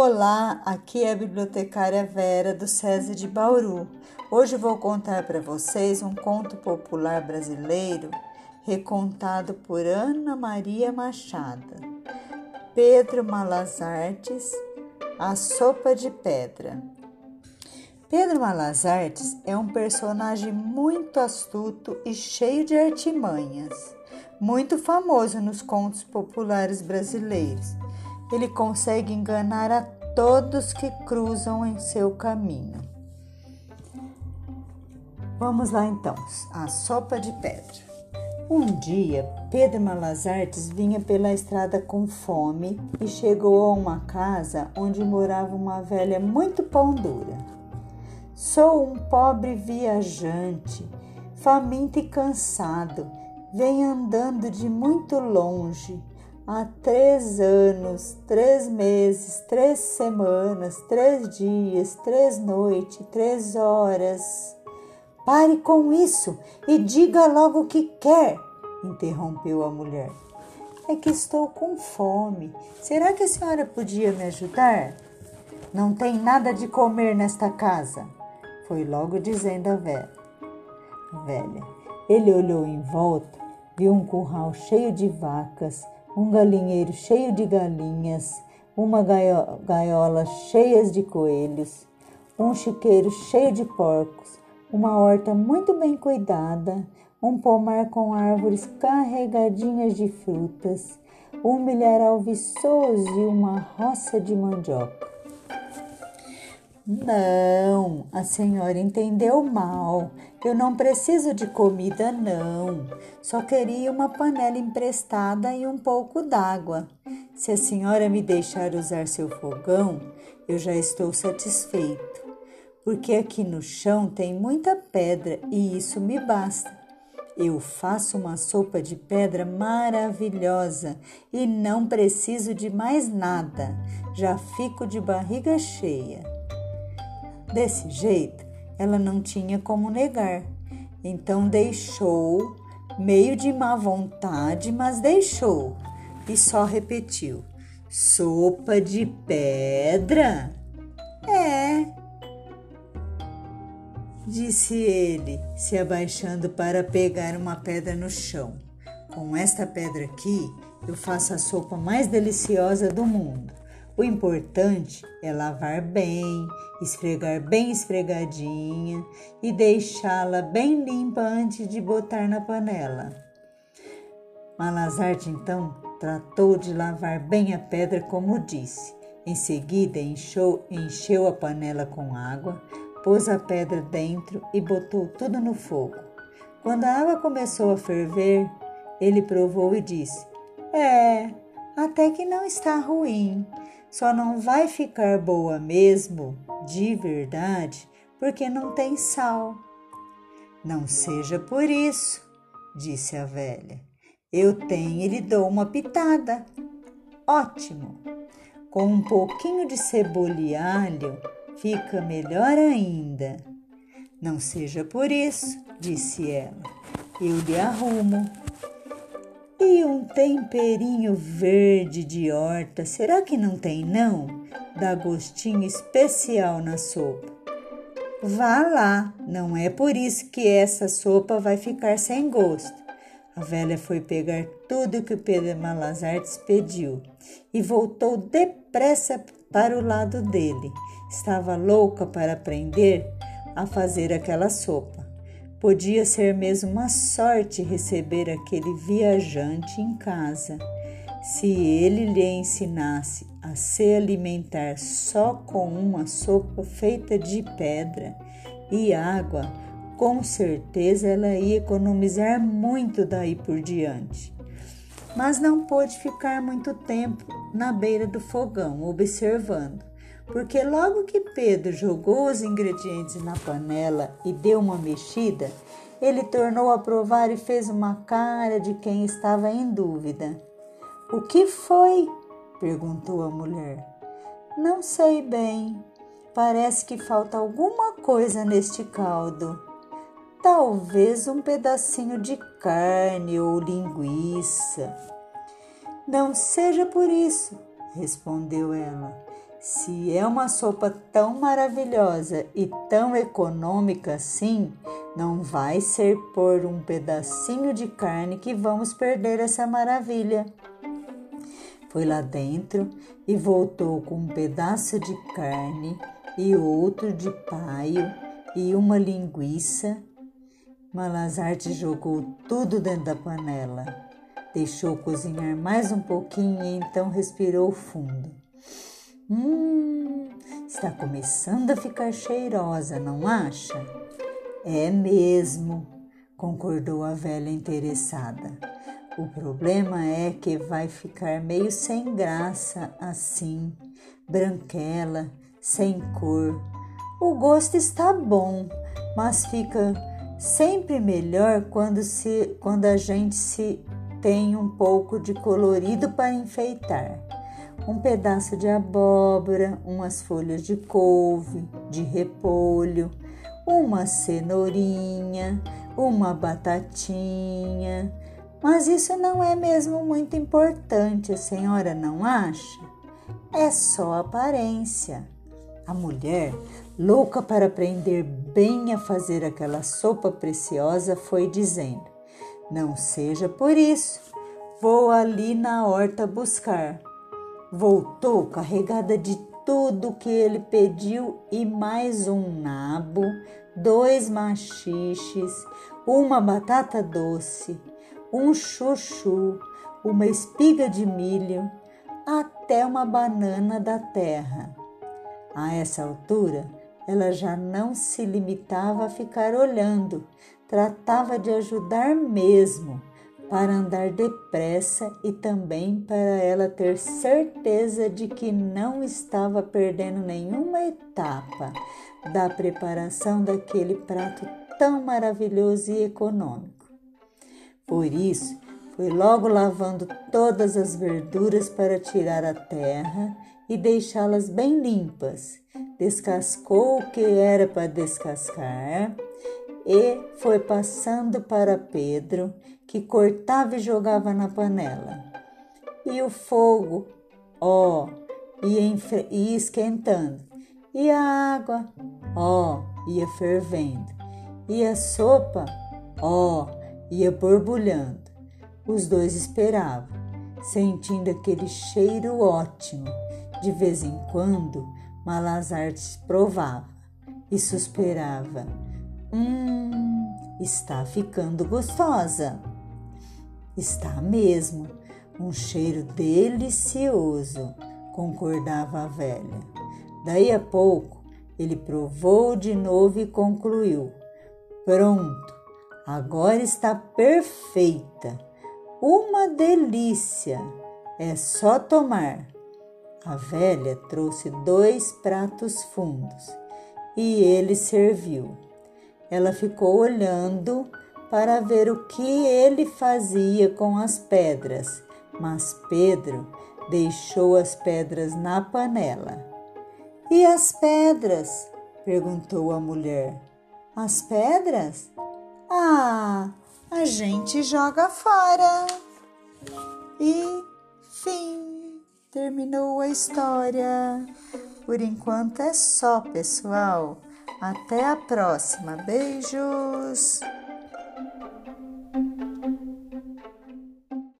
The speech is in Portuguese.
Olá, aqui é a bibliotecária Vera do SESI de Bauru. Hoje vou contar para vocês um conto popular brasileiro recontado por Ana Maria Machado. Pedro Malazartes, A Sopa de Pedra. Pedro Malazartes é um personagem muito astuto e cheio de artimanhas, muito famoso nos contos populares brasileiros ele consegue enganar a todos que cruzam em seu caminho. Vamos lá então, a sopa de pedra. Um dia, Pedro Malazartes vinha pela estrada com fome e chegou a uma casa onde morava uma velha muito pão dura. Sou um pobre viajante, faminto e cansado, venho andando de muito longe há três anos, três meses, três semanas, três dias, três noites, três horas. Pare com isso e diga logo o que quer, interrompeu a mulher. É que estou com fome. Será que a senhora podia me ajudar? Não tem nada de comer nesta casa, foi logo dizendo a velha. velha. Ele olhou em volta, viu um curral cheio de vacas um galinheiro cheio de galinhas, uma gaiola cheia de coelhos, um chiqueiro cheio de porcos, uma horta muito bem cuidada, um pomar com árvores carregadinhas de frutas, um milharal viçoso e uma roça de mandioca. Não, a senhora entendeu mal. Eu não preciso de comida, não. Só queria uma panela emprestada e um pouco d'água. Se a senhora me deixar usar seu fogão, eu já estou satisfeito, porque aqui no chão tem muita pedra e isso me basta. Eu faço uma sopa de pedra maravilhosa e não preciso de mais nada. Já fico de barriga cheia. Desse jeito, ela não tinha como negar. Então deixou, meio de má vontade, mas deixou. E só repetiu: Sopa de pedra? É, disse ele, se abaixando para pegar uma pedra no chão. Com esta pedra aqui, eu faço a sopa mais deliciosa do mundo. O importante é lavar bem, esfregar bem esfregadinha e deixá-la bem limpa antes de botar na panela. Malazarte então tratou de lavar bem a pedra como disse. Em seguida encheu, encheu a panela com água, pôs a pedra dentro e botou tudo no fogo. Quando a água começou a ferver, ele provou e disse: É, até que não está ruim. Só não vai ficar boa mesmo, de verdade, porque não tem sal. Não seja por isso, disse a velha. Eu tenho e lhe dou uma pitada. Ótimo! Com um pouquinho de cebola e alho, fica melhor ainda. Não seja por isso, disse ela. Eu lhe arrumo. E um temperinho verde de horta, será que não tem não? Dá gostinho especial na sopa. Vá lá, não é por isso que essa sopa vai ficar sem gosto. A velha foi pegar tudo que o Pedro Malazartes pediu e voltou depressa para o lado dele. Estava louca para aprender a fazer aquela sopa. Podia ser mesmo uma sorte receber aquele viajante em casa. Se ele lhe ensinasse a se alimentar só com uma sopa feita de pedra e água, com certeza ela ia economizar muito daí por diante. Mas não pôde ficar muito tempo na beira do fogão observando porque logo que Pedro jogou os ingredientes na panela e deu uma mexida, ele tornou a provar e fez uma cara de quem estava em dúvida. O que foi? perguntou a mulher. Não sei bem. Parece que falta alguma coisa neste caldo. Talvez um pedacinho de carne ou linguiça. Não seja por isso, respondeu ela. Se é uma sopa tão maravilhosa e tão econômica assim, não vai ser por um pedacinho de carne que vamos perder essa maravilha. Foi lá dentro e voltou com um pedaço de carne e outro de paio e uma linguiça. Malazarte jogou tudo dentro da panela, deixou cozinhar mais um pouquinho e então respirou fundo. Hum, está começando a ficar cheirosa, não acha? É mesmo, concordou a velha interessada. O problema é que vai ficar meio sem graça assim, branquela, sem cor. O gosto está bom, mas fica sempre melhor quando, se, quando a gente se tem um pouco de colorido para enfeitar um pedaço de abóbora, umas folhas de couve, de repolho, uma cenourinha, uma batatinha. Mas isso não é mesmo muito importante, a senhora não acha? É só aparência. A mulher, louca para aprender bem a fazer aquela sopa preciosa, foi dizendo: Não seja por isso, vou ali na horta buscar. Voltou carregada de tudo que ele pediu e mais um nabo, dois machiches, uma batata doce, um chuchu, uma espiga de milho, até uma banana da terra. A essa altura, ela já não se limitava a ficar olhando, tratava de ajudar mesmo para andar depressa e também para ela ter certeza de que não estava perdendo nenhuma etapa da preparação daquele prato tão maravilhoso e econômico. Por isso, foi logo lavando todas as verduras para tirar a terra e deixá-las bem limpas. Descascou o que era para descascar e foi passando para Pedro que cortava e jogava na panela. E o fogo, ó, ia, ia esquentando. E a água, ó, ia fervendo. E a sopa, ó, ia borbulhando. Os dois esperavam, sentindo aquele cheiro ótimo. De vez em quando, Malazarte provava e suspirava. Hum, está ficando gostosa. Está mesmo, um cheiro delicioso, concordava a velha. Daí a pouco, ele provou de novo e concluiu: Pronto, agora está perfeita. Uma delícia! É só tomar. A velha trouxe dois pratos fundos e ele serviu. Ela ficou olhando para ver o que ele fazia com as pedras, mas Pedro deixou as pedras na panela. E as pedras? perguntou a mulher. As pedras? Ah, a gente joga fora. E fim, terminou a história. Por enquanto é só, pessoal. Até a próxima. Beijos!